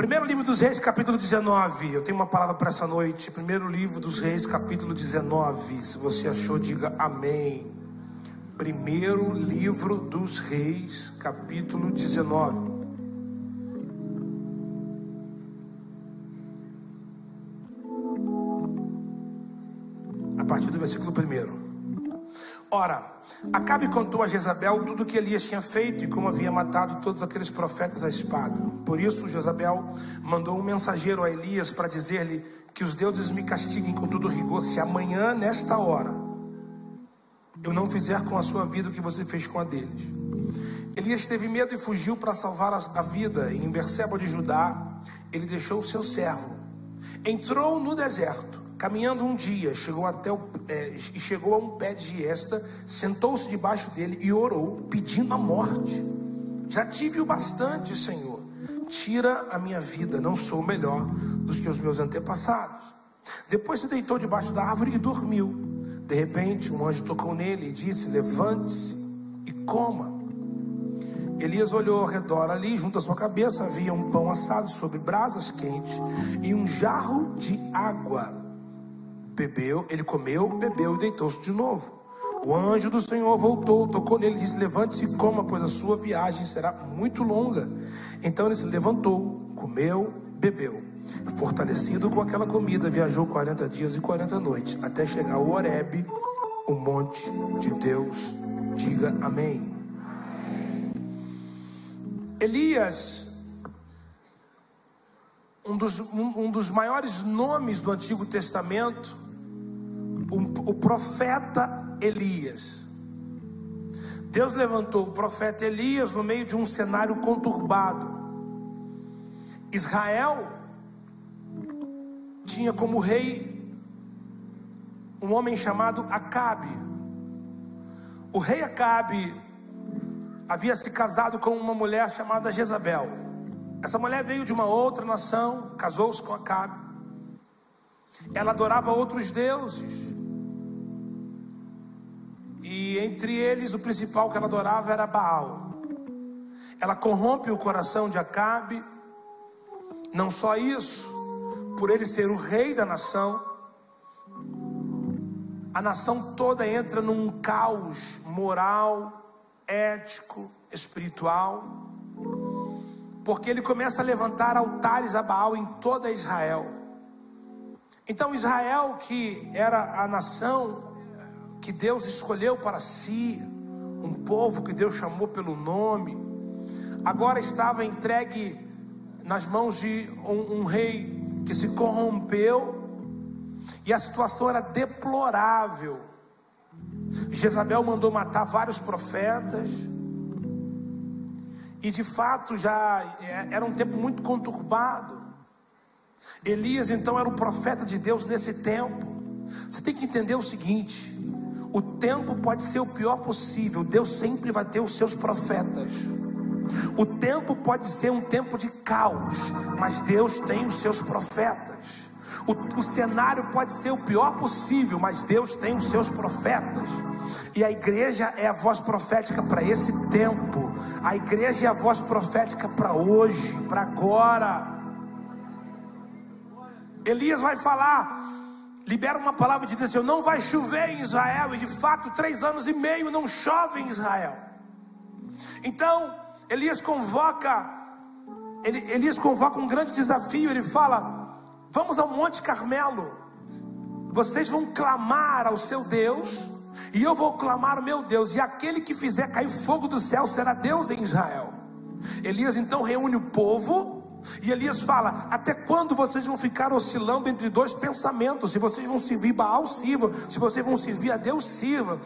Primeiro livro dos Reis, capítulo 19. Eu tenho uma palavra para essa noite. Primeiro livro dos Reis, capítulo 19. Se você achou, diga amém. Primeiro livro dos Reis, capítulo 19. A partir do versículo 1. Ora, Acabe contou a Jezabel tudo o que Elias tinha feito e como havia matado todos aqueles profetas à espada. Por isso, Jezabel mandou um mensageiro a Elias para dizer-lhe que os deuses me castiguem com todo rigor se amanhã, nesta hora, eu não fizer com a sua vida o que você fez com a deles. Elias teve medo e fugiu para salvar a vida. Em Berseba de Judá, ele deixou o seu servo. Entrou no deserto Caminhando um dia, chegou até o, é, chegou a um pé de giesta, sentou-se debaixo dele e orou, pedindo a morte. Já tive o bastante, Senhor. Tira a minha vida, não sou melhor dos que os meus antepassados. Depois se deitou debaixo da árvore e dormiu. De repente, um anjo tocou nele e disse: Levante-se e coma. Elias olhou ao redor ali, junto à sua cabeça havia um pão assado sobre brasas quentes e um jarro de água bebeu, ele comeu, bebeu e deitou-se de novo. O anjo do Senhor voltou, tocou nele e disse: Levante-se e coma, pois a sua viagem será muito longa. Então ele se levantou, comeu, bebeu. Fortalecido com aquela comida, viajou 40 dias e 40 noites, até chegar ao Horebe, o monte de Deus. Diga amém. Elias, um dos, um, um dos maiores nomes do Antigo Testamento, o, o profeta Elias. Deus levantou o profeta Elias no meio de um cenário conturbado. Israel tinha como rei um homem chamado Acabe. O rei Acabe havia se casado com uma mulher chamada Jezabel. Essa mulher veio de uma outra nação, casou-se com Acabe. Ela adorava outros deuses. E entre eles, o principal que ela adorava era Baal. Ela corrompe o coração de Acabe. Não só isso, por ele ser o rei da nação, a nação toda entra num caos moral, ético, espiritual, porque ele começa a levantar altares a Baal em toda Israel. Então, Israel, que era a nação que Deus escolheu para si, um povo que Deus chamou pelo nome, agora estava entregue nas mãos de um, um rei que se corrompeu, e a situação era deplorável. Jezabel mandou matar vários profetas, e de fato já é, era um tempo muito conturbado. Elias então era o profeta de Deus nesse tempo. Você tem que entender o seguinte: o tempo pode ser o pior possível, Deus sempre vai ter os seus profetas. O tempo pode ser um tempo de caos, mas Deus tem os seus profetas. O, o, cenário pode ser o pior possível, mas Deus tem os seus profetas. E a igreja é a voz profética para esse tempo. A igreja é a voz profética para hoje, para agora. Elias vai falar: libera uma palavra de Deus, não vai chover em Israel, e de fato, três anos e meio não chove em Israel. Então, Elias convoca, Elias convoca um grande desafio, ele fala: vamos ao Monte Carmelo, vocês vão clamar ao seu Deus, e eu vou clamar ao meu Deus, e aquele que fizer cair fogo do céu será Deus em Israel. Elias então reúne o povo, e Elias fala: Até quando vocês vão ficar oscilando entre dois pensamentos? Se vocês vão servir Baal, sirva. Se vocês vão servir a Deus, sirva.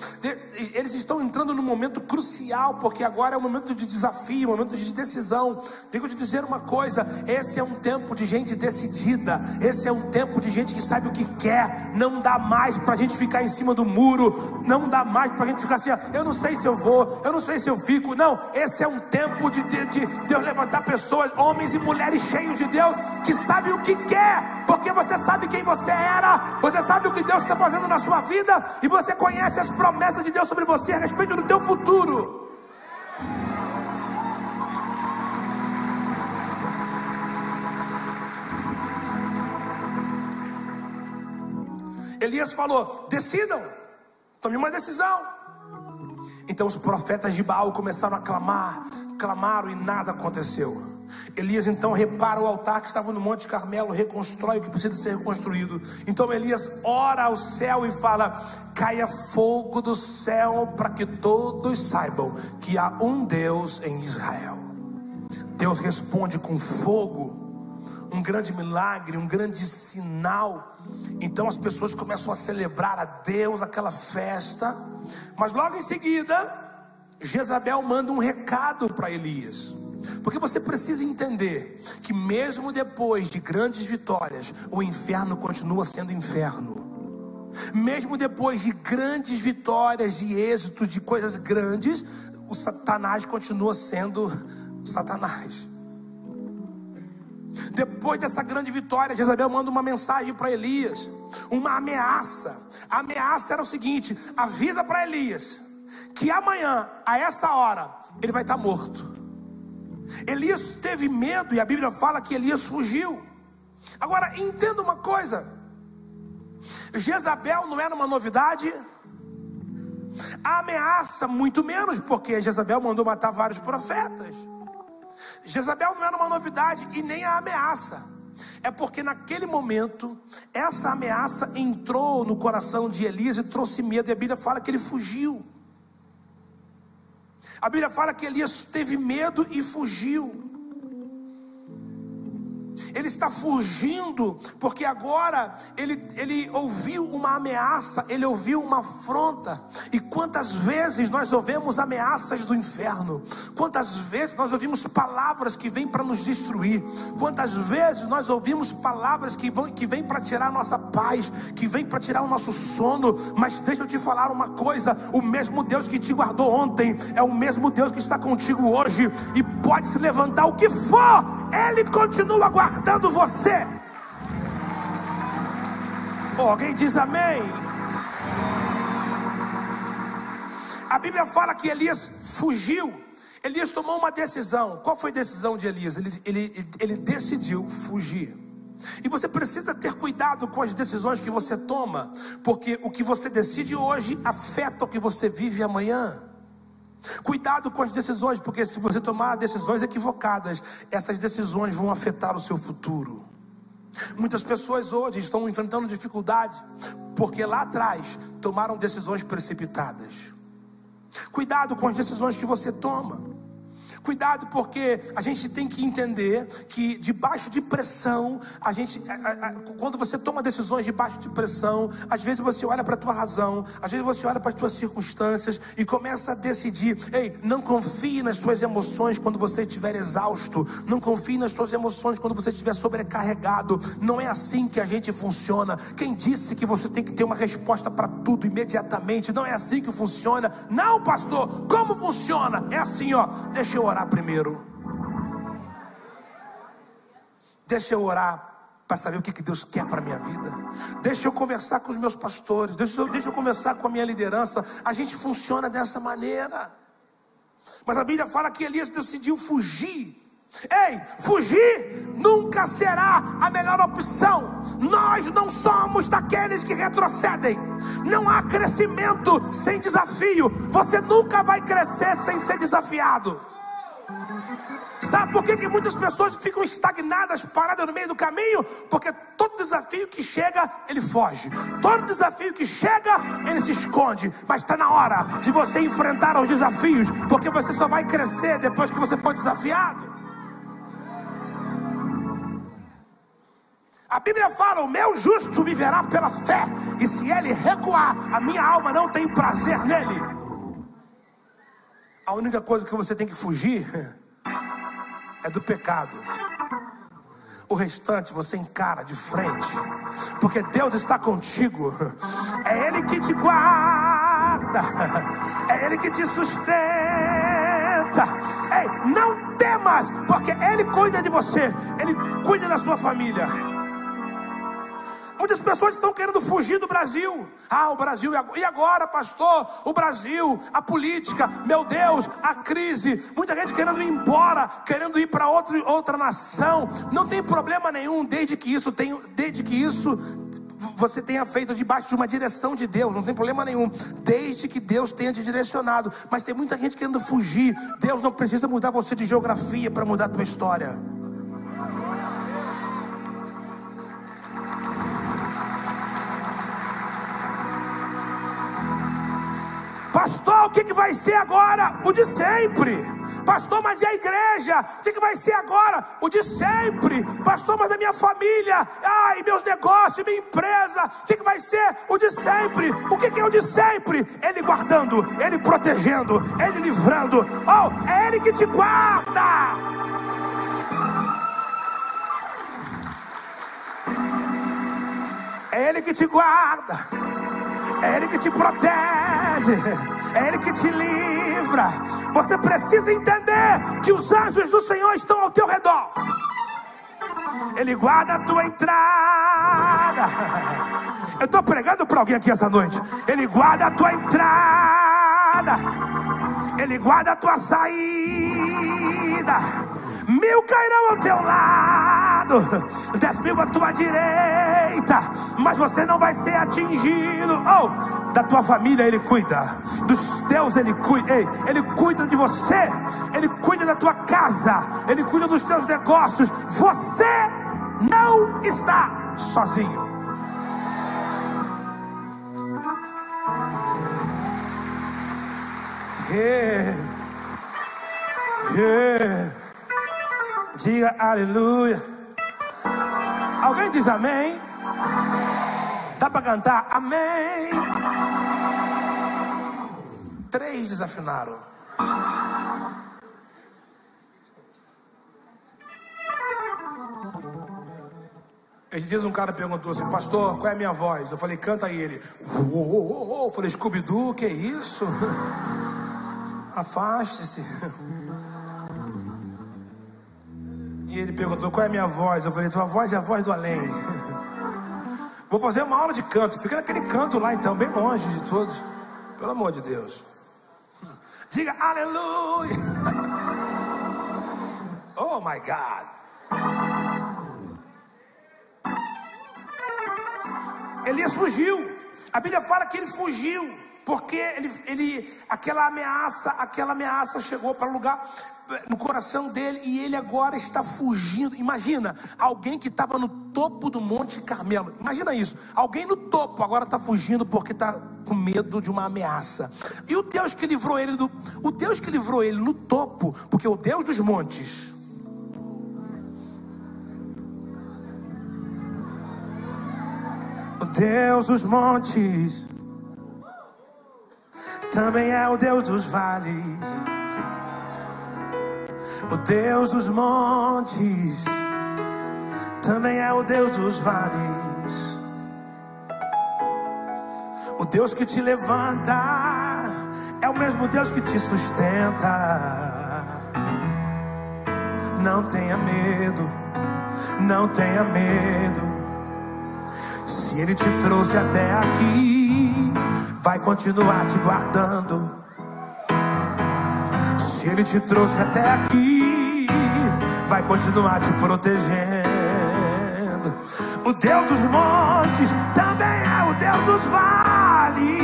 Eles estão entrando num momento crucial, porque agora é um momento de desafio, um momento de decisão. Tenho que te dizer uma coisa: esse é um tempo de gente decidida. Esse é um tempo de gente que sabe o que quer. Não dá mais para a gente ficar em cima do muro. Não dá mais para a gente ficar assim: Eu não sei se eu vou, eu não sei se eu fico. Não, esse é um tempo de, de, de Deus levantar pessoas, homens e mulheres mulheres cheios de Deus, que sabe o que quer, porque você sabe quem você era, você sabe o que Deus está fazendo na sua vida, e você conhece as promessas de Deus sobre você a respeito do teu futuro. Elias falou: decidam, tome uma decisão. Então os profetas de Baal começaram a clamar, clamaram e nada aconteceu. Elias então repara o altar que estava no Monte Carmelo, reconstrói o que precisa ser reconstruído. Então Elias ora ao céu e fala: caia fogo do céu para que todos saibam que há um Deus em Israel. Deus responde com fogo, um grande milagre, um grande sinal. Então as pessoas começam a celebrar a Deus aquela festa, mas logo em seguida, Jezabel manda um recado para Elias. Porque você precisa entender que, mesmo depois de grandes vitórias, o inferno continua sendo inferno. Mesmo depois de grandes vitórias, de êxito, de coisas grandes, o Satanás continua sendo Satanás. Depois dessa grande vitória, Jezabel manda uma mensagem para Elias, uma ameaça. A ameaça era o seguinte: avisa para Elias que amanhã, a essa hora, ele vai estar morto. Elias teve medo e a Bíblia fala que Elias fugiu. Agora, entenda uma coisa: Jezabel não era uma novidade, a ameaça, muito menos, porque Jezabel mandou matar vários profetas. Jezabel não era uma novidade e nem a ameaça. É porque naquele momento, essa ameaça entrou no coração de Elias e trouxe medo, e a Bíblia fala que ele fugiu. A Bíblia fala que Elias teve medo e fugiu. Ele está fugindo, porque agora ele, ele ouviu uma ameaça, ele ouviu uma afronta. E quantas vezes nós ouvimos ameaças do inferno? Quantas vezes nós ouvimos palavras que vêm para nos destruir? Quantas vezes nós ouvimos palavras que, vão, que vêm para tirar a nossa paz, que vêm para tirar o nosso sono? Mas deixa eu te falar uma coisa: o mesmo Deus que te guardou ontem é o mesmo Deus que está contigo hoje, e pode se levantar o que for, Ele continua guardando guardando você. Oh, alguém diz amém? A Bíblia fala que Elias fugiu. Elias tomou uma decisão. Qual foi a decisão de Elias? Ele, ele, ele decidiu fugir. E você precisa ter cuidado com as decisões que você toma, porque o que você decide hoje afeta o que você vive amanhã. Cuidado com as decisões, porque se você tomar decisões equivocadas, essas decisões vão afetar o seu futuro. Muitas pessoas hoje estão enfrentando dificuldade porque lá atrás tomaram decisões precipitadas. Cuidado com as decisões que você toma. Cuidado, porque a gente tem que entender que debaixo de pressão, a gente, a, a, quando você toma decisões debaixo de pressão, às vezes você olha para a tua razão, às vezes você olha para as tuas circunstâncias e começa a decidir. Ei, não confie nas suas emoções quando você estiver exausto. Não confie nas suas emoções quando você estiver sobrecarregado. Não é assim que a gente funciona. Quem disse que você tem que ter uma resposta para tudo imediatamente? Não é assim que funciona. Não, pastor. Como funciona? É assim, ó. Deixa eu orar primeiro. Deixa eu orar para saber o que, Deus quer para a minha vida. Deixa eu conversar com os meus pastores. Deixa eu, deixa eu conversar com a minha liderança. A gente funciona dessa maneira. Mas a Bíblia fala que Elias decidiu fugir. Ei, fugir nunca será a melhor opção. Nós não somos daqueles que retrocedem. Não há crescimento sem desafio. Você nunca vai crescer sem ser desafiado. Sabe por que, que muitas pessoas ficam estagnadas, paradas no meio do caminho? Porque todo desafio que chega, ele foge. Todo desafio que chega, ele se esconde. Mas está na hora de você enfrentar os desafios, porque você só vai crescer depois que você for desafiado. A Bíblia fala: o meu justo viverá pela fé, e se ele recuar, a minha alma não tem prazer nele. A única coisa que você tem que fugir é do pecado. O restante você encara de frente, porque Deus está contigo. É Ele que te guarda, é Ele que te sustenta. Ei, não temas, porque Ele cuida de você, Ele cuida da sua família. Muitas pessoas estão querendo fugir do Brasil. Ah, o Brasil, e agora, pastor? O Brasil, a política, meu Deus, a crise. Muita gente querendo ir embora, querendo ir para outra, nação. Não tem problema nenhum, desde que isso tem, desde que isso você tenha feito debaixo de uma direção de Deus, não tem problema nenhum, desde que Deus tenha te direcionado. Mas tem muita gente querendo fugir. Deus não precisa mudar você de geografia para mudar a tua história. Pastor, o que, que vai ser agora? O de sempre. Pastor, mas e a igreja? O que, que vai ser agora? O de sempre. Pastor, mas a minha família, ai, meus negócios, minha empresa, o que, que vai ser? O de sempre. O que, que é o de sempre? Ele guardando, Ele protegendo, Ele livrando. Oh, é Ele que te guarda. É Ele que te guarda. É Ele que te protege, é Ele que te livra. Você precisa entender que os anjos do Senhor estão ao teu redor. Ele guarda a tua entrada. Eu estou pregando para alguém aqui essa noite. Ele guarda a tua entrada. Ele guarda a tua saída. Mil cairão ao teu lado, dez mil à tua direita, mas você não vai ser atingido. Oh, da tua família ele cuida, dos teus ele cuida, Ei, ele cuida de você, ele cuida da tua casa, ele cuida dos teus negócios. Você não está sozinho. Yeah. Yeah. Diga aleluia. Alguém diz amém? Dá para cantar? Amém. Três desafinaram. Ele diz um cara perguntou assim, pastor, qual é a minha voz? Eu falei, canta aí ele. Oh, falei, Scooby-Doo, que isso? Afaste-se. E ele perguntou qual é a minha voz. Eu falei, tua voz é a voz do além. Vou fazer uma aula de canto. Fica naquele canto lá então, bem longe de todos. Pelo amor de Deus. Diga aleluia. Oh my God. Elias fugiu. A Bíblia fala que ele fugiu. Porque ele, ele, aquela ameaça, aquela ameaça chegou para o lugar no coração dele e ele agora está fugindo. Imagina, alguém que estava no topo do Monte Carmelo. Imagina isso. Alguém no topo agora está fugindo porque está com medo de uma ameaça. E o Deus que livrou ele do, o Deus que livrou ele no topo, porque o Deus dos montes. O Deus dos montes também é o Deus dos vales o Deus dos montes, também é o Deus dos vales. O Deus que te levanta é o mesmo Deus que te sustenta. Não tenha medo, não tenha medo. Se Ele te trouxe até aqui, vai continuar te guardando. Se Ele te trouxe até aqui, vai continuar te protegendo. O Deus dos montes também é o Deus dos vales.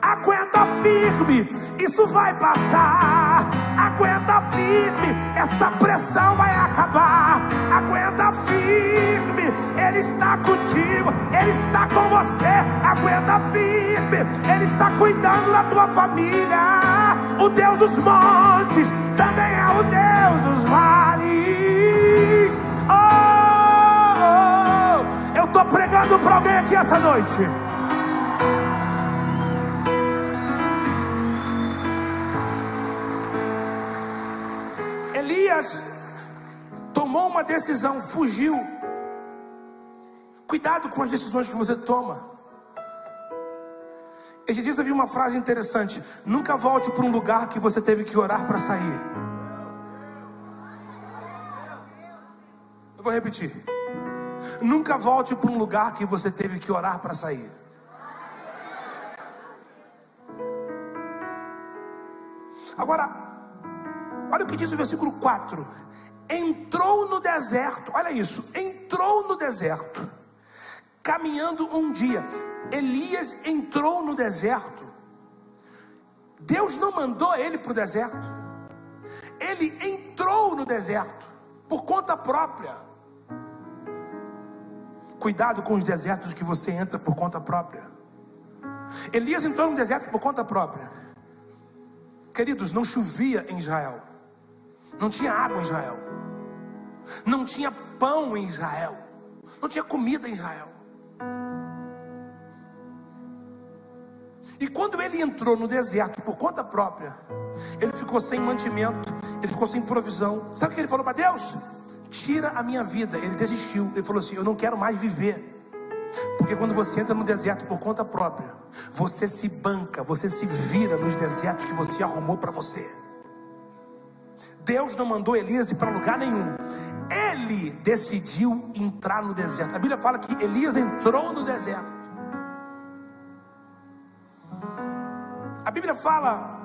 Aguenta firme, isso vai passar. Aguenta firme, essa pressão vai acabar. Aguenta firme, Ele está contigo, Ele está com você. Aguenta firme, Ele está cuidando da tua família. O Deus dos montes também é o Deus dos vales. Oh, oh, eu estou pregando para alguém aqui essa noite. Elias tomou uma decisão, fugiu. Cuidado com as decisões que você toma. Esses dias eu vi uma frase interessante: nunca volte para um lugar que você teve que orar para sair. Eu vou repetir. Nunca volte para um lugar que você teve que orar para sair. Agora, olha o que diz o versículo 4: entrou no deserto, olha isso, entrou no deserto caminhando um dia. Elias entrou no deserto. Deus não mandou ele para o deserto. Ele entrou no deserto por conta própria. Cuidado com os desertos que você entra por conta própria. Elias entrou no deserto por conta própria. Queridos, não chovia em Israel. Não tinha água em Israel. Não tinha pão em Israel. Não tinha comida em Israel. E quando ele entrou no deserto por conta própria, ele ficou sem mantimento, ele ficou sem provisão. Sabe o que ele falou para Deus? Tira a minha vida. Ele desistiu. Ele falou assim: Eu não quero mais viver. Porque quando você entra no deserto por conta própria, você se banca, você se vira nos desertos que você arrumou para você. Deus não mandou Elias ir para lugar nenhum. Ele decidiu entrar no deserto. A Bíblia fala que Elias entrou no deserto. A Bíblia fala,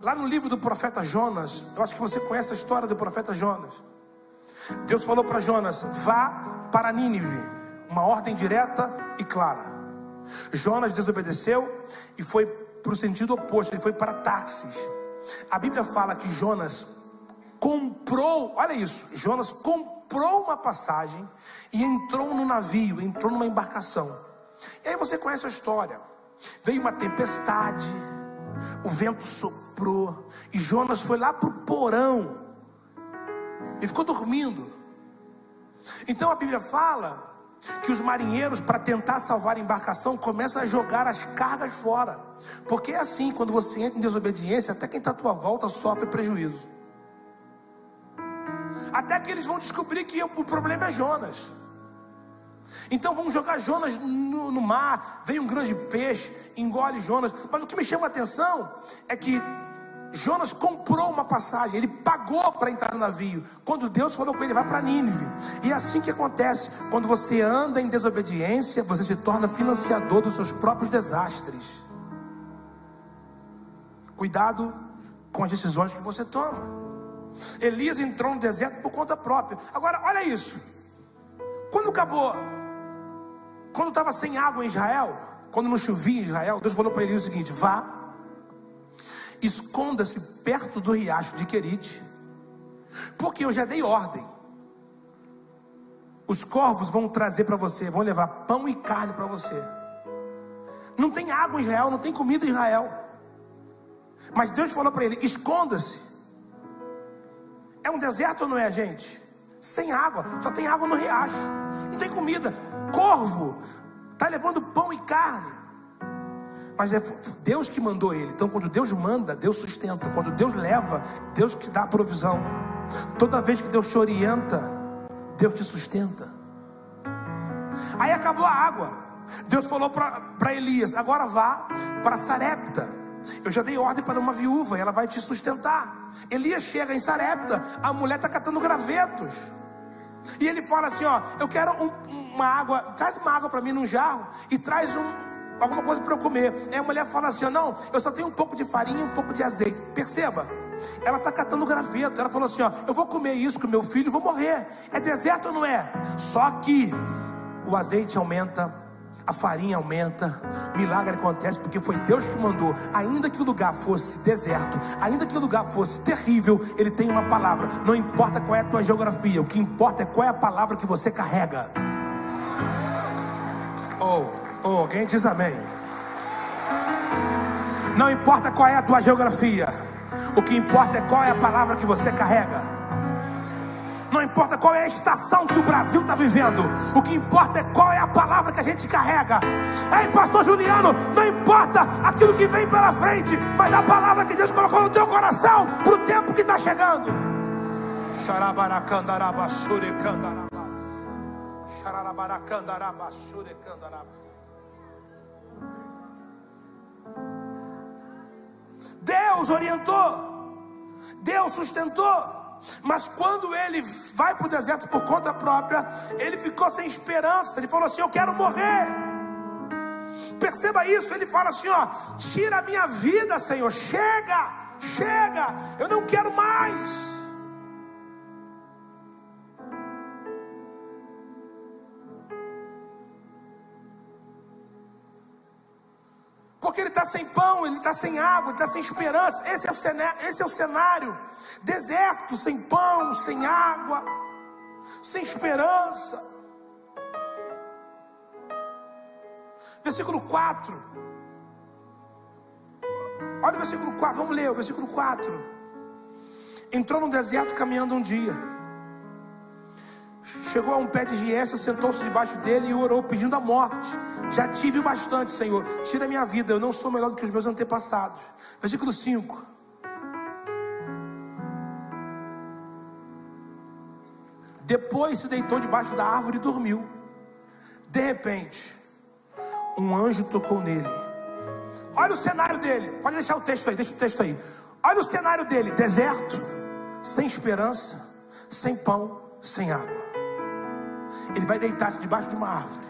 lá no livro do profeta Jonas, eu acho que você conhece a história do profeta Jonas. Deus falou para Jonas: vá para Nínive, uma ordem direta e clara. Jonas desobedeceu e foi para o sentido oposto, ele foi para Tarsis. A Bíblia fala que Jonas comprou, olha isso, Jonas comprou uma passagem e entrou no navio, entrou numa embarcação. E aí você conhece a história. Veio uma tempestade, o vento soprou, e Jonas foi lá para o porão e ficou dormindo. Então a Bíblia fala que os marinheiros, para tentar salvar a embarcação, começam a jogar as cargas fora. Porque é assim, quando você entra em desobediência, até quem está à tua volta sofre prejuízo. Até que eles vão descobrir que o problema é Jonas. Então vamos jogar Jonas no, no, mar, vem um grande peixe, engole Jonas. Mas o que me chama a atenção é que Jonas comprou uma passagem, ele pagou para entrar no navio. Quando Deus falou com ele, vai para Nínive. E é assim que acontece, quando você anda em desobediência, você se torna financiador dos seus próprios desastres. Cuidado com as decisões que você toma. Elias entrou no deserto por conta própria. Agora, olha isso. Quando acabou quando estava sem água em Israel, quando não chovia em Israel, Deus falou para ele o seguinte: vá, esconda-se perto do riacho de Querite, porque eu já dei ordem. Os corvos vão trazer para você, vão levar pão e carne para você. Não tem água em Israel, não tem comida em Israel. Mas Deus falou para ele: esconda-se. É um deserto ou não é, gente? Sem água, só tem água no riacho, não tem comida corvo está levando pão e carne. Mas é Deus que mandou ele. Então, quando Deus manda, Deus sustenta. Quando Deus leva, Deus que dá a provisão. Toda vez que Deus te orienta, Deus te sustenta. Aí acabou a água. Deus falou para Elias: agora vá para Sarepta. Eu já dei ordem para uma viúva, ela vai te sustentar. Elias chega em Sarepta, a mulher está catando gravetos. E ele fala assim: Ó, eu quero um, uma água, traz uma água para mim num jarro e traz um, alguma coisa para eu comer. Aí a mulher fala assim: Não, eu só tenho um pouco de farinha e um pouco de azeite. Perceba, ela está catando graveto. Ela falou assim: Ó, eu vou comer isso com meu filho e vou morrer. É deserto ou não é? Só que o azeite aumenta a farinha aumenta, milagre acontece porque foi Deus que mandou. Ainda que o lugar fosse deserto, ainda que o lugar fosse terrível, Ele tem uma palavra. Não importa qual é a tua geografia, o que importa é qual é a palavra que você carrega. Oh, oh, alguém diz amém. Não importa qual é a tua geografia, o que importa é qual é a palavra que você carrega. Não importa qual é a estação que o Brasil está vivendo. O que importa é qual é a palavra que a gente carrega. Ei, pastor Juliano, não importa aquilo que vem pela frente, mas a palavra que Deus colocou no teu coração para o tempo que está chegando. Deus orientou, Deus sustentou. Mas quando ele vai para o deserto por conta própria, ele ficou sem esperança. Ele falou assim: Eu quero morrer. Perceba isso. Ele fala assim: Ó, tira a minha vida, Senhor. Chega, chega. Eu não quero mais. Pão, ele está sem água, ele está sem esperança. Esse é, o cenário, esse é o cenário: deserto, sem pão, sem água, sem esperança. Versículo 4. Olha o versículo 4, vamos ler o versículo 4. Entrou no deserto caminhando um dia. Chegou a um pé de giesta, sentou-se debaixo dele e orou, pedindo a morte. Já tive bastante, Senhor. Tira minha vida, eu não sou melhor do que os meus antepassados. Versículo 5. Depois se deitou debaixo da árvore e dormiu. De repente, um anjo tocou nele. Olha o cenário dele. Pode deixar o texto aí, deixa o texto aí. Olha o cenário dele: deserto, sem esperança, sem pão, sem água. Ele vai deitar-se debaixo de uma árvore.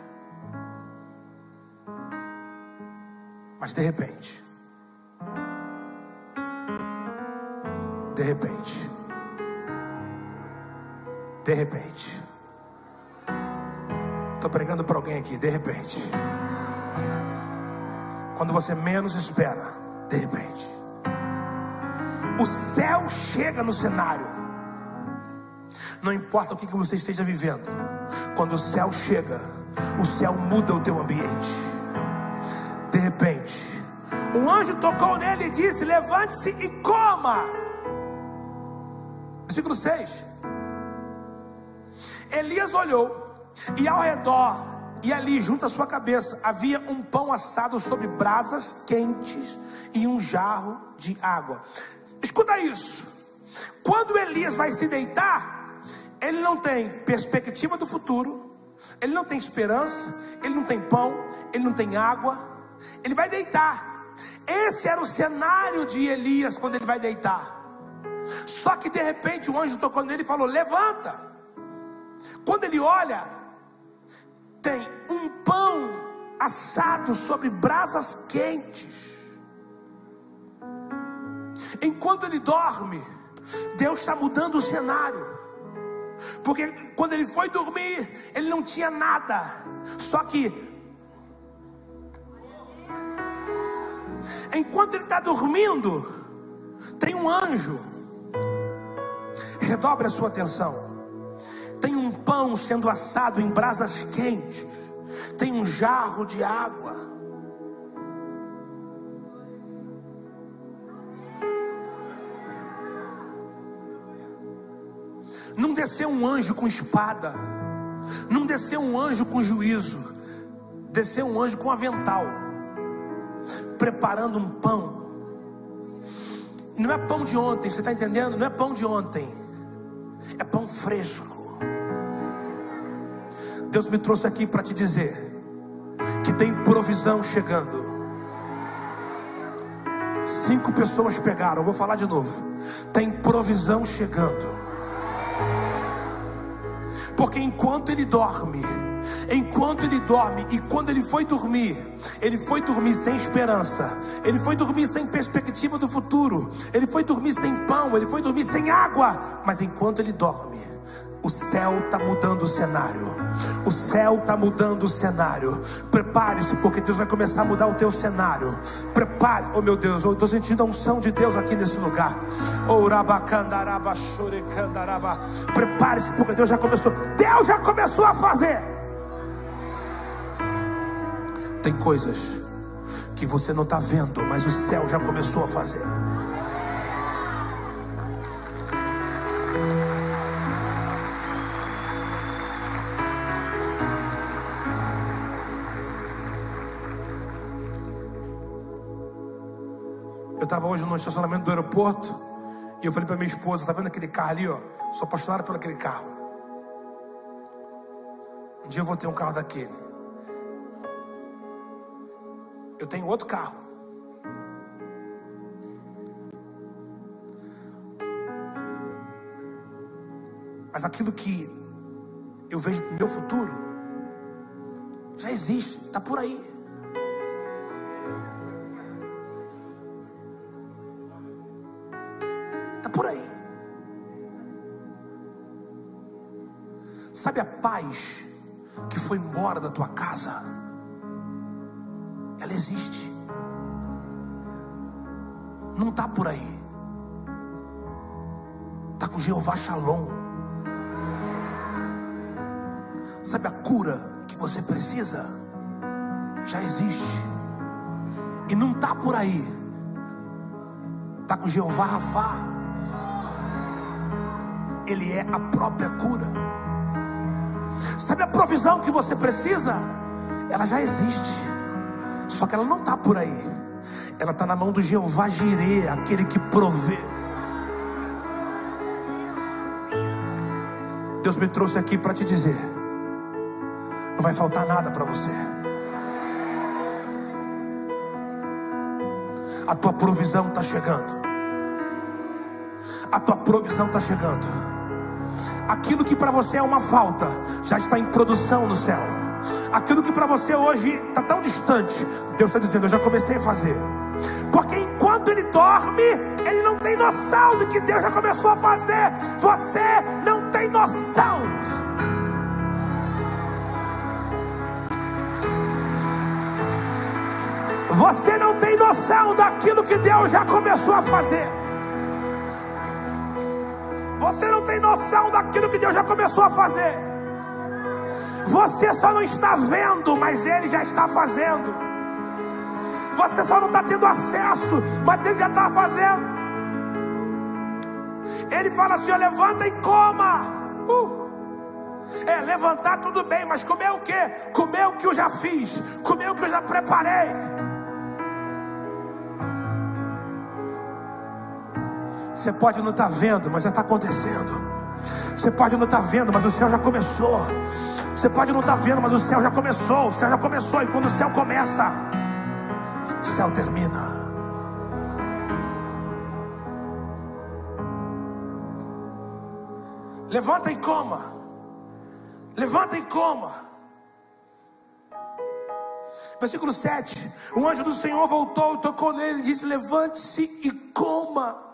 Mas de repente, de repente, de repente, estou pregando para alguém aqui, de repente. Quando você menos espera, de repente, o céu chega no cenário. Não importa o que você esteja vivendo, quando o céu chega, o céu muda o teu ambiente. De repente, um anjo tocou nele e disse: Levante-se e coma. Versículo 6. Elias olhou, e ao redor e ali, junto à sua cabeça, havia um pão assado sobre brasas quentes e um jarro de água. Escuta isso. Quando Elias vai se deitar, ele não tem perspectiva do futuro, ele não tem esperança, ele não tem pão, ele não tem água. Ele vai deitar. Esse era o cenário de Elias quando ele vai deitar. Só que de repente o anjo tocou nele e falou: Levanta. Quando ele olha, tem um pão assado sobre brasas quentes. Enquanto ele dorme, Deus está mudando o cenário. Porque quando ele foi dormir, ele não tinha nada. Só que enquanto ele está dormindo, tem um anjo. Redobre a sua atenção tem um pão sendo assado em brasas quentes, tem um jarro de água. Não desceu um anjo com espada, não desceu um anjo com juízo, desceu um anjo com avental, preparando um pão. Não é pão de ontem, você está entendendo? Não é pão de ontem, é pão fresco. Deus me trouxe aqui para te dizer que tem provisão chegando. Cinco pessoas pegaram, vou falar de novo. Tem provisão chegando. Porque enquanto ele dorme, enquanto ele dorme e quando ele foi dormir, ele foi dormir sem esperança, ele foi dormir sem perspectiva do futuro, ele foi dormir sem pão, ele foi dormir sem água, mas enquanto ele dorme, o céu está mudando o cenário. O céu está mudando o cenário. Prepare-se, porque Deus vai começar a mudar o teu cenário. Prepare, oh meu Deus, eu estou sentindo a unção de Deus aqui nesse lugar. Prepare-se, porque Deus já começou. Deus já começou a fazer. Tem coisas que você não está vendo, mas o céu já começou a fazer. Estava hoje no estacionamento do aeroporto e eu falei para minha esposa: tá vendo aquele carro ali, ó? Sou apaixonado por aquele carro. Um dia eu vou ter um carro daquele. Eu tenho outro carro. Mas aquilo que eu vejo no meu futuro já existe, está por aí. Sabe a paz que foi embora da tua casa? Ela existe. não está por aí. Está com Jeová Shalom. Sabe a cura que você precisa? Já existe. E não está por aí. Está com Jeová Rafá. Ele é a própria cura. Sabe a provisão que você precisa? Ela já existe. Só que ela não está por aí. Ela está na mão do Jeová Jireh, aquele que provê. Deus me trouxe aqui para te dizer: não vai faltar nada para você. A tua provisão está chegando. A tua provisão está chegando. Aquilo que para você é uma falta, já está em produção no céu. Aquilo que para você hoje está tão distante, Deus está dizendo: Eu já comecei a fazer. Porque enquanto ele dorme, ele não tem noção do que Deus já começou a fazer. Você não tem noção. Você não tem noção daquilo que Deus já começou a fazer. Você não tem noção daquilo que Deus já começou a fazer. Você só não está vendo, mas Ele já está fazendo. Você só não está tendo acesso, mas Ele já está fazendo. Ele fala assim: levanta e coma. Uh. É, levantar tudo bem, mas comer o que? Comer o que eu já fiz, comer o que eu já preparei. Você pode não estar tá vendo, mas já está acontecendo. Você pode não estar tá vendo, mas o céu já começou. Você pode não estar tá vendo, mas o céu já começou. O céu já começou. E quando o céu começa, o céu termina. Levanta e coma. Levanta e coma. Versículo 7: O anjo do Senhor voltou e tocou nele e disse: Levante-se e coma,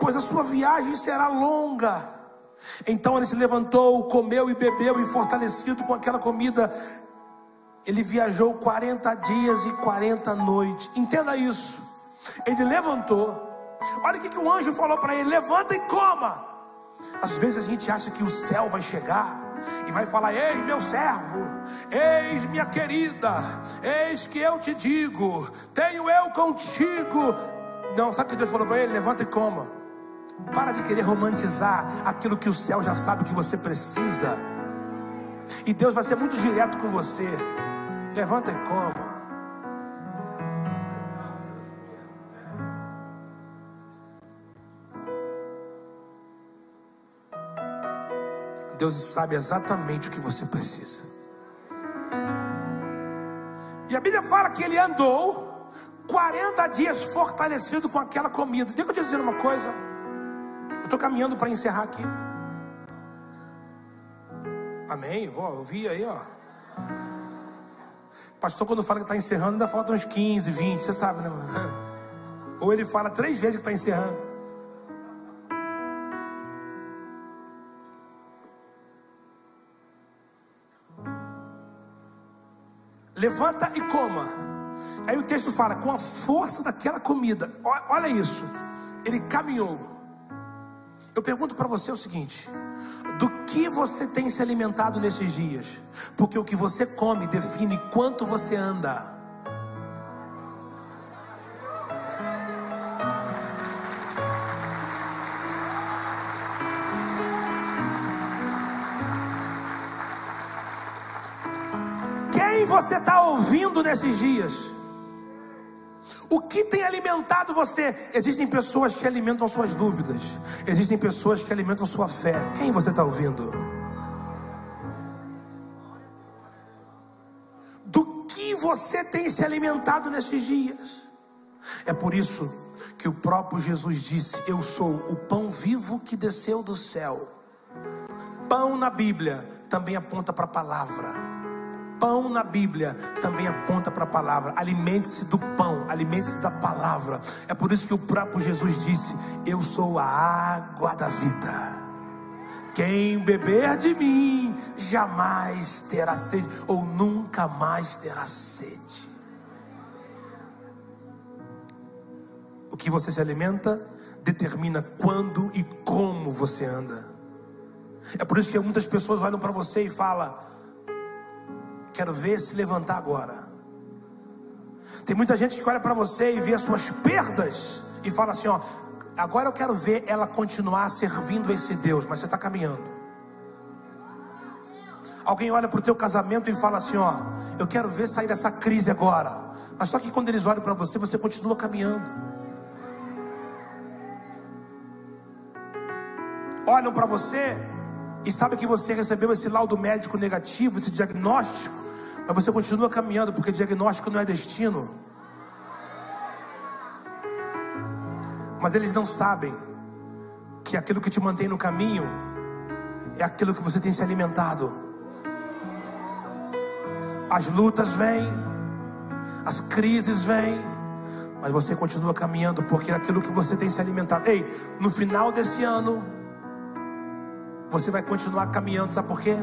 pois a sua viagem será longa. Então ele se levantou, comeu e bebeu, e fortalecido com aquela comida, ele viajou 40 dias e 40 noites. Entenda isso. Ele levantou. Olha o que, que o anjo falou para ele: levanta e coma. Às vezes a gente acha que o céu vai chegar e vai falar: Ei, meu servo, eis minha querida, eis que eu te digo, tenho eu contigo. Não, sabe o que Deus falou para ele? Levanta e coma. Para de querer romantizar aquilo que o céu já sabe que você precisa. E Deus vai ser muito direto com você. Levanta e coma. Deus sabe exatamente o que você precisa. E a Bíblia fala que ele andou 40 dias fortalecido com aquela comida. Deixa eu te dizer uma coisa. Eu estou caminhando para encerrar aqui. Amém? Ó, eu vi aí, ó. Pastor, quando fala que está encerrando, ainda falta uns 15, 20, você sabe, né? Ou ele fala três vezes que está encerrando. Levanta e coma. Aí o texto fala: com a força daquela comida, olha isso. Ele caminhou. Eu pergunto para você o seguinte: do que você tem se alimentado nesses dias? Porque o que você come define quanto você anda. Você está ouvindo nesses dias? O que tem alimentado você? Existem pessoas que alimentam suas dúvidas, existem pessoas que alimentam sua fé. Quem você está ouvindo? Do que você tem se alimentado nesses dias? É por isso que o próprio Jesus disse: Eu sou o pão vivo que desceu do céu. Pão na Bíblia também aponta para a palavra pão na Bíblia também aponta para a palavra. Alimente-se do pão, alimente-se da palavra. É por isso que o próprio Jesus disse: Eu sou a água da vida. Quem beber de mim jamais terá sede, ou nunca mais terá sede. O que você se alimenta determina quando e como você anda. É por isso que muitas pessoas olham para você e falam: Quero ver se levantar agora. Tem muita gente que olha para você e vê as suas perdas e fala assim: Ó, agora eu quero ver ela continuar servindo esse Deus, mas você está caminhando. Alguém olha para o teu casamento e fala assim: Ó, eu quero ver sair dessa crise agora. Mas só que quando eles olham para você, você continua caminhando. olham para você e sabem que você recebeu esse laudo médico negativo, esse diagnóstico, mas você continua caminhando, porque diagnóstico não é destino. Mas eles não sabem que aquilo que te mantém no caminho é aquilo que você tem se alimentado. As lutas vêm, as crises vêm, mas você continua caminhando porque é aquilo que você tem se alimentado. Ei, no final desse ano, você vai continuar caminhando, sabe por quê?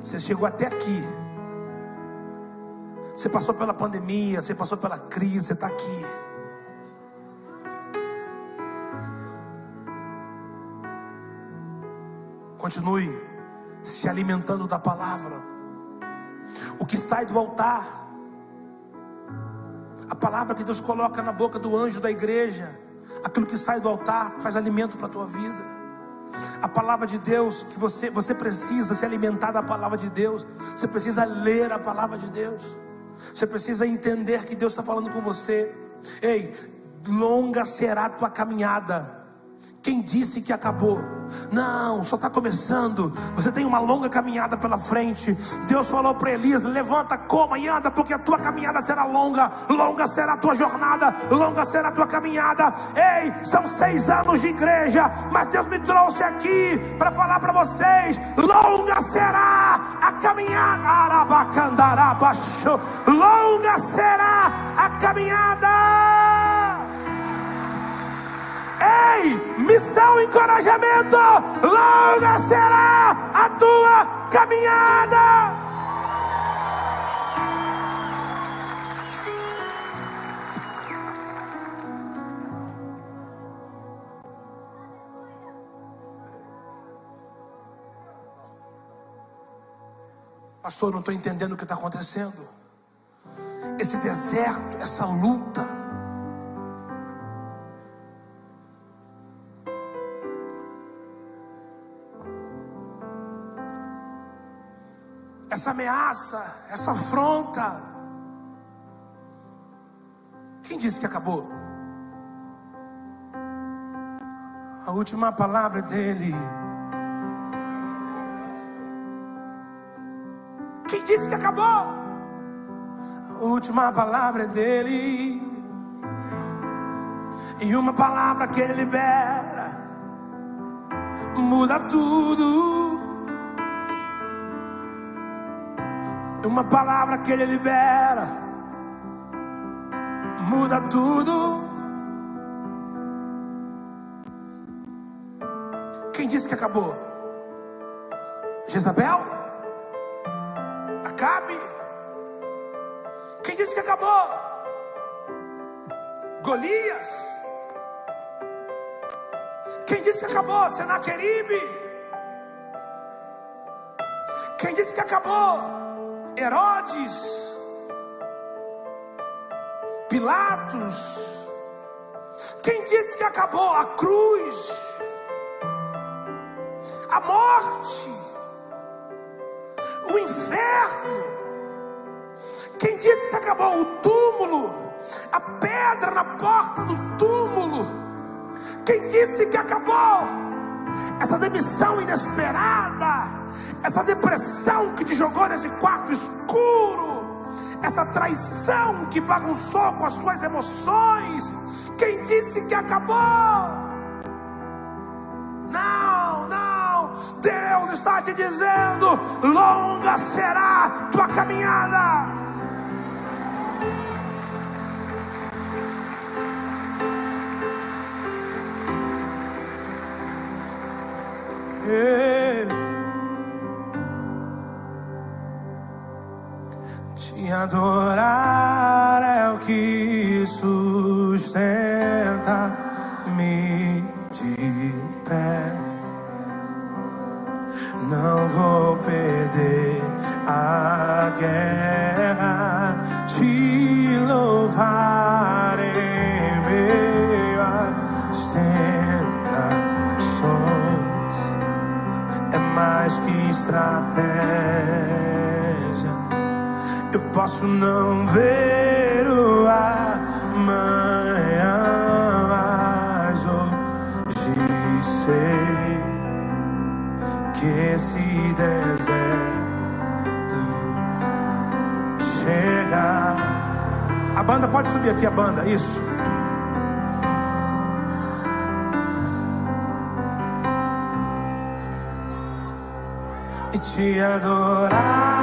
Você chegou até aqui. Você passou pela pandemia, você passou pela crise, você está aqui. Continue se alimentando da palavra. O que sai do altar, a palavra que Deus coloca na boca do anjo da igreja, aquilo que sai do altar traz alimento para a tua vida. A palavra de Deus, que você, você precisa se alimentar da palavra de Deus, você precisa ler a palavra de Deus, você precisa entender que Deus está falando com você. Ei, longa será a tua caminhada quem disse que acabou? Não, só está começando. Você tem uma longa caminhada pela frente. Deus falou para Elias: levanta, coma e anda, porque a tua caminhada será longa. Longa será a tua jornada, longa será a tua caminhada. Ei, são seis anos de igreja, mas Deus me trouxe aqui para falar para vocês: longa será a caminhada. Longa será a caminhada. Ei, missão encorajamento, longa será a tua caminhada. Pastor, não estou entendendo o que está acontecendo. Esse deserto, essa luta, essa ameaça, essa afronta. Quem disse que acabou? A última palavra dele. Quem disse que acabou? A última palavra dele. E uma palavra que ele libera muda tudo. Uma palavra que ele libera muda tudo. Quem disse que acabou? Jezabel? Acabe? Quem disse que acabou? Golias? Quem disse que acabou? Senaqueribe? Quem disse que acabou? Herodes, Pilatos. Quem disse que acabou? A cruz, a morte, o inferno. Quem disse que acabou? O túmulo, a pedra na porta do túmulo. Quem disse que acabou? Essa demissão inesperada essa depressão que te jogou nesse quarto escuro, essa traição que bagunçou com as tuas emoções. Quem disse que acabou? Não, não. Deus está te dizendo: longa será tua caminhada. Te adorar é o que sustenta me de pé. Não vou perder a guerra. Mais que estratégia. Eu posso não ver o amanhã, mas hoje sei que esse deserto chega. A banda pode subir aqui, a banda, isso. Te adorar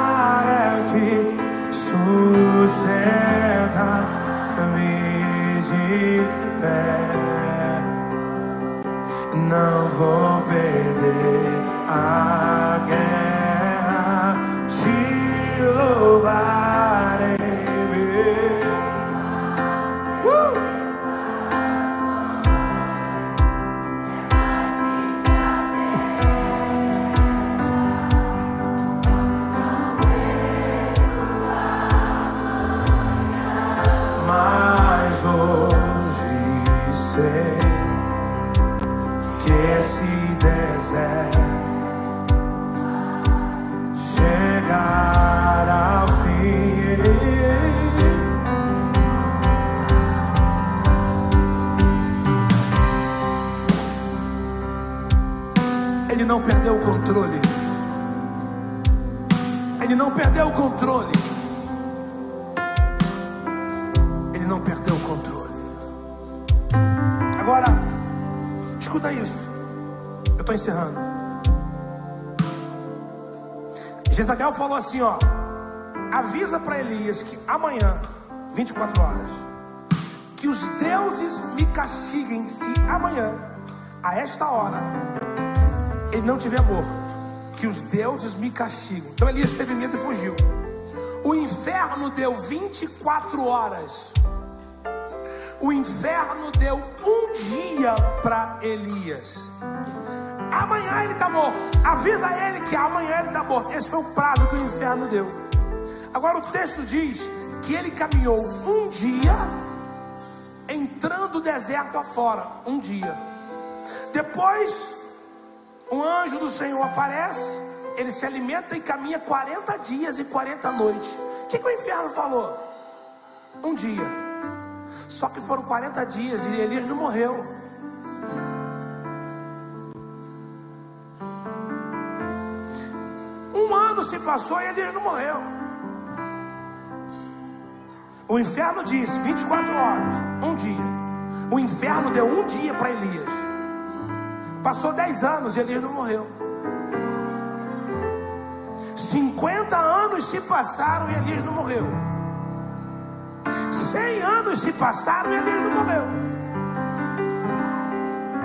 falou assim: ó, avisa para Elias que amanhã, 24 horas, que os deuses me castiguem se amanhã, a esta hora, ele não tiver morto. Que os deuses me castigam. Então Elias teve medo e fugiu. O inferno deu 24 horas. O inferno deu um dia para Elias. Amanhã ele está morto. Avisa ele que amanhã ele está morto. Esse foi o prazo que o inferno deu. Agora o texto diz que ele caminhou um dia, entrando o deserto afora. Um dia. Depois, um anjo do Senhor aparece. Ele se alimenta e caminha 40 dias e 40 noites. O que, que o inferno falou? Um dia. Só que foram 40 dias e Elias não morreu. Se passou e Elias não morreu. O inferno disse 24 horas, um dia. O inferno deu um dia para Elias. Passou 10 anos e Elias não morreu. 50 anos se passaram e Elias não morreu. 100 anos se passaram e Elias não morreu.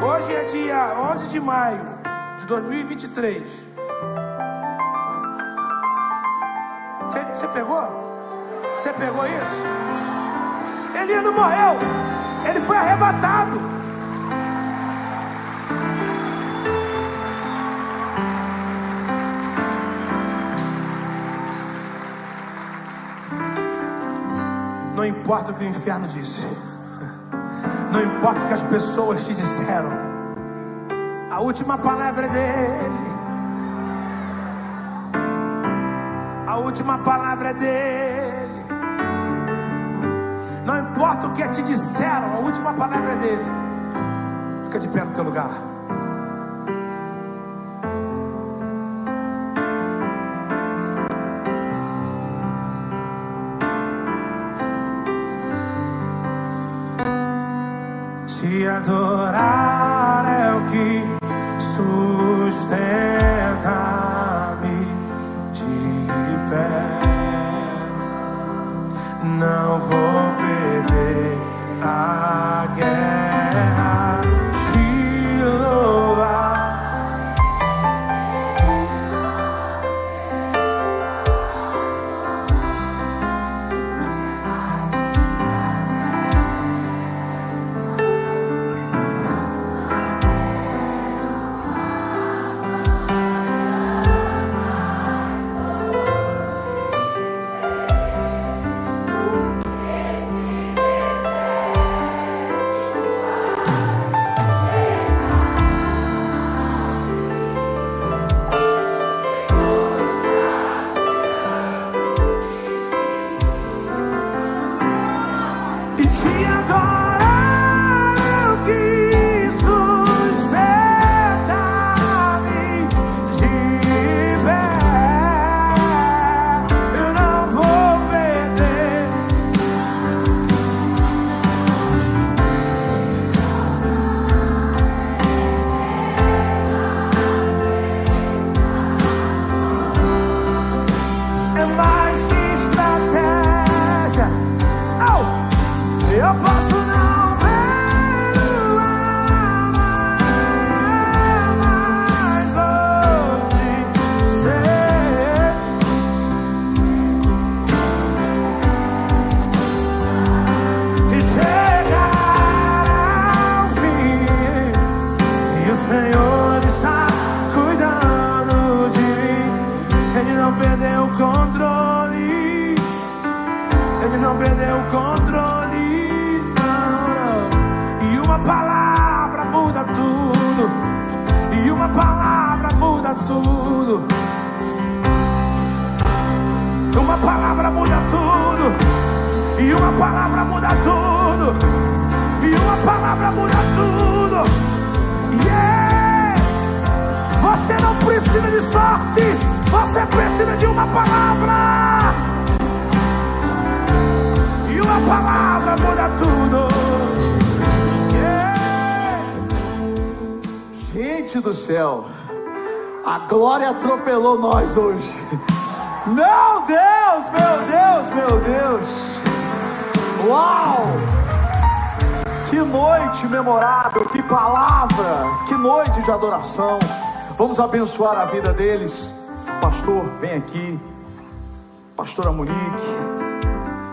Hoje é dia 11 de maio de 2023. Você pegou? Você pegou isso? Elias não morreu. Ele foi arrebatado. Não importa o que o inferno disse. Não importa o que as pessoas te disseram. A última palavra é dele. A última palavra é dele. Não importa o que te disseram, a última palavra é dele. Fica de pé no teu lugar. Gente do céu, a glória atropelou nós hoje. Meu Deus, meu Deus, meu Deus. Uau! Que noite memorável, que palavra, que noite de adoração. Vamos abençoar a vida deles. Pastor, vem aqui. Pastora Monique,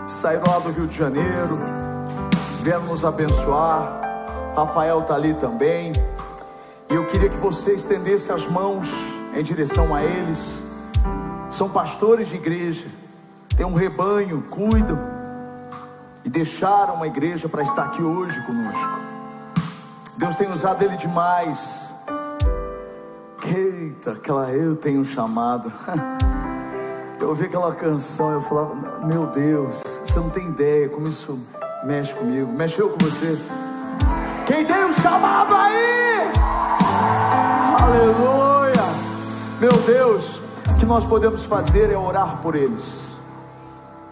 saíram lá do Rio de Janeiro, vieram nos abençoar. Rafael está ali também. E eu queria que você estendesse as mãos em direção a eles. São pastores de igreja, têm um rebanho, cuidam e deixaram uma igreja para estar aqui hoje conosco. Deus tem usado ele demais. Eita, aquela eu tenho chamado. Eu ouvi aquela canção, eu falava, meu Deus, você não tem ideia como isso mexe comigo. Mexeu com você? Quem tem um chamado aí? Aleluia! Meu Deus, o que nós podemos fazer é orar por eles,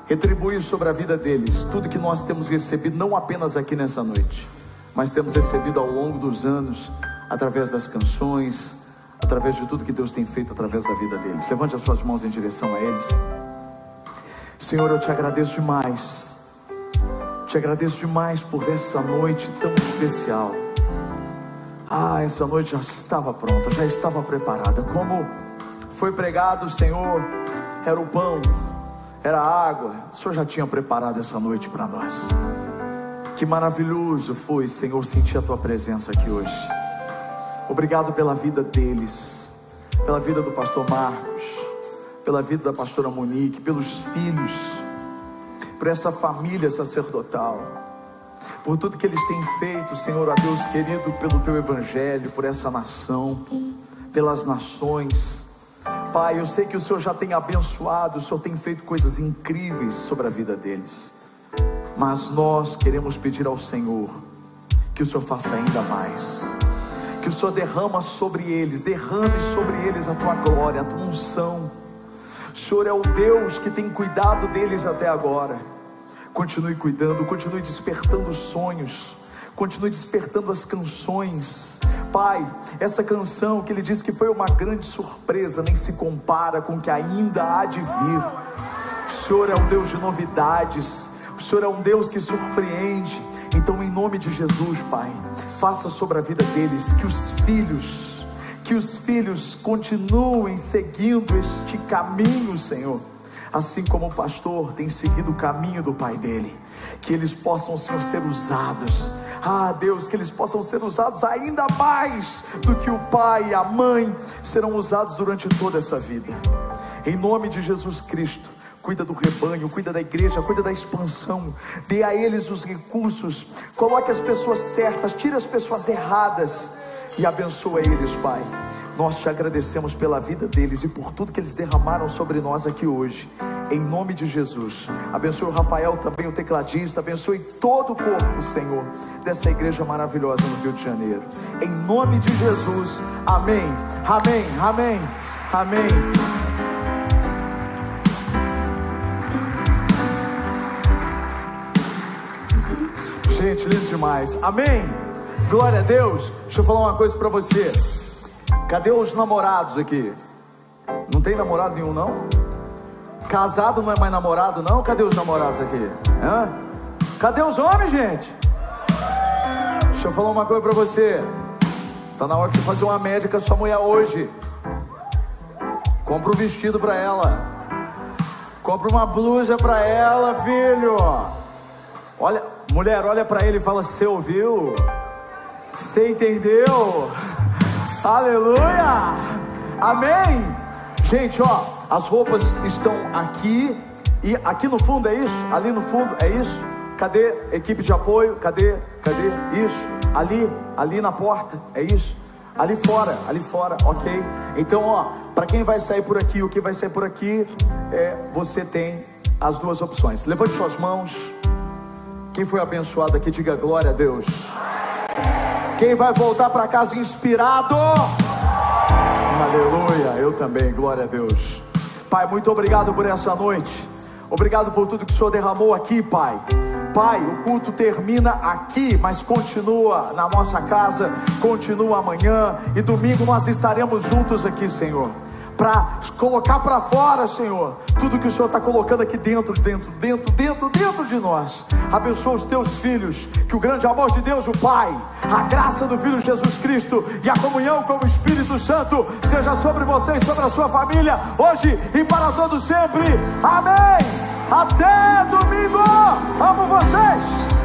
retribuir sobre a vida deles tudo que nós temos recebido, não apenas aqui nessa noite, mas temos recebido ao longo dos anos, através das canções, através de tudo que Deus tem feito através da vida deles. Levante as suas mãos em direção a eles. Senhor, eu te agradeço demais. Te agradeço demais por essa noite tão especial. Ah, essa noite já estava pronta, já estava preparada. Como foi pregado, Senhor, era o pão, era a água. O Senhor já tinha preparado essa noite para nós. Que maravilhoso foi, Senhor, sentir a tua presença aqui hoje. Obrigado pela vida deles, pela vida do pastor Marcos, pela vida da pastora Monique, pelos filhos, por essa família sacerdotal, por tudo que eles têm feito, Senhor, a Deus querido, pelo teu evangelho, por essa nação, pelas nações. Pai, eu sei que o Senhor já tem abençoado, o Senhor tem feito coisas incríveis sobre a vida deles, mas nós queremos pedir ao Senhor que o Senhor faça ainda mais que o Senhor derrama sobre eles, derrame sobre eles a tua glória, a tua unção. O Senhor é o Deus que tem cuidado deles até agora. Continue cuidando, continue despertando sonhos, continue despertando as canções. Pai, essa canção que ele disse que foi uma grande surpresa, nem se compara com o que ainda há de vir. O Senhor é um Deus de novidades, o Senhor é um Deus que surpreende. Então, em nome de Jesus, Pai, faça sobre a vida deles que os filhos, que os filhos continuem seguindo este caminho, Senhor. Assim como o pastor tem seguido o caminho do pai dele, que eles possam, Senhor, ser usados. Ah, Deus, que eles possam ser usados ainda mais do que o pai e a mãe serão usados durante toda essa vida. Em nome de Jesus Cristo, cuida do rebanho, cuida da igreja, cuida da expansão, dê a eles os recursos, coloque as pessoas certas, tire as pessoas erradas e abençoa eles, Pai. Nós te agradecemos pela vida deles e por tudo que eles derramaram sobre nós aqui hoje. Em nome de Jesus. Abençoe o Rafael também, o tecladista. Abençoe todo o corpo, Senhor, dessa igreja maravilhosa no Rio de Janeiro. Em nome de Jesus. Amém. Amém. Amém. Amém. Gente, lindo demais. Amém. Glória a Deus. Deixa eu falar uma coisa para você. Cadê os namorados aqui? Não tem namorado nenhum, não? Casado não é mais namorado, não? Cadê os namorados aqui? Hã? Cadê os homens, gente? Deixa eu falar uma coisa para você. Tá na hora de fazer uma média com a sua mulher hoje. Compra um vestido para ela. Compra uma blusa para ela, filho. Olha, mulher, olha para ele e fala: Você ouviu? Você entendeu? Aleluia! Amém! Gente, ó, as roupas estão aqui e aqui no fundo é isso? Ali no fundo é isso? Cadê equipe de apoio? Cadê? Cadê? Isso. Ali, ali na porta, é isso? Ali fora, ali fora, ok? Então, ó, para quem vai sair por aqui, o que vai sair por aqui, é, você tem as duas opções. Levante suas mãos. Quem foi abençoado aqui, diga glória a Deus. Quem vai voltar para casa inspirado? Aleluia, eu também, glória a Deus. Pai, muito obrigado por essa noite. Obrigado por tudo que o Senhor derramou aqui, Pai. Pai, o culto termina aqui, mas continua na nossa casa, continua amanhã e domingo nós estaremos juntos aqui, Senhor para colocar para fora, Senhor, tudo que o Senhor está colocando aqui dentro, dentro, dentro, dentro, dentro de nós. Abençoa os teus filhos, que o grande amor de Deus, o Pai, a graça do Filho Jesus Cristo e a comunhão com o Espírito Santo seja sobre vocês, sobre a sua família, hoje e para todos sempre. Amém. Até domingo. Amo vocês.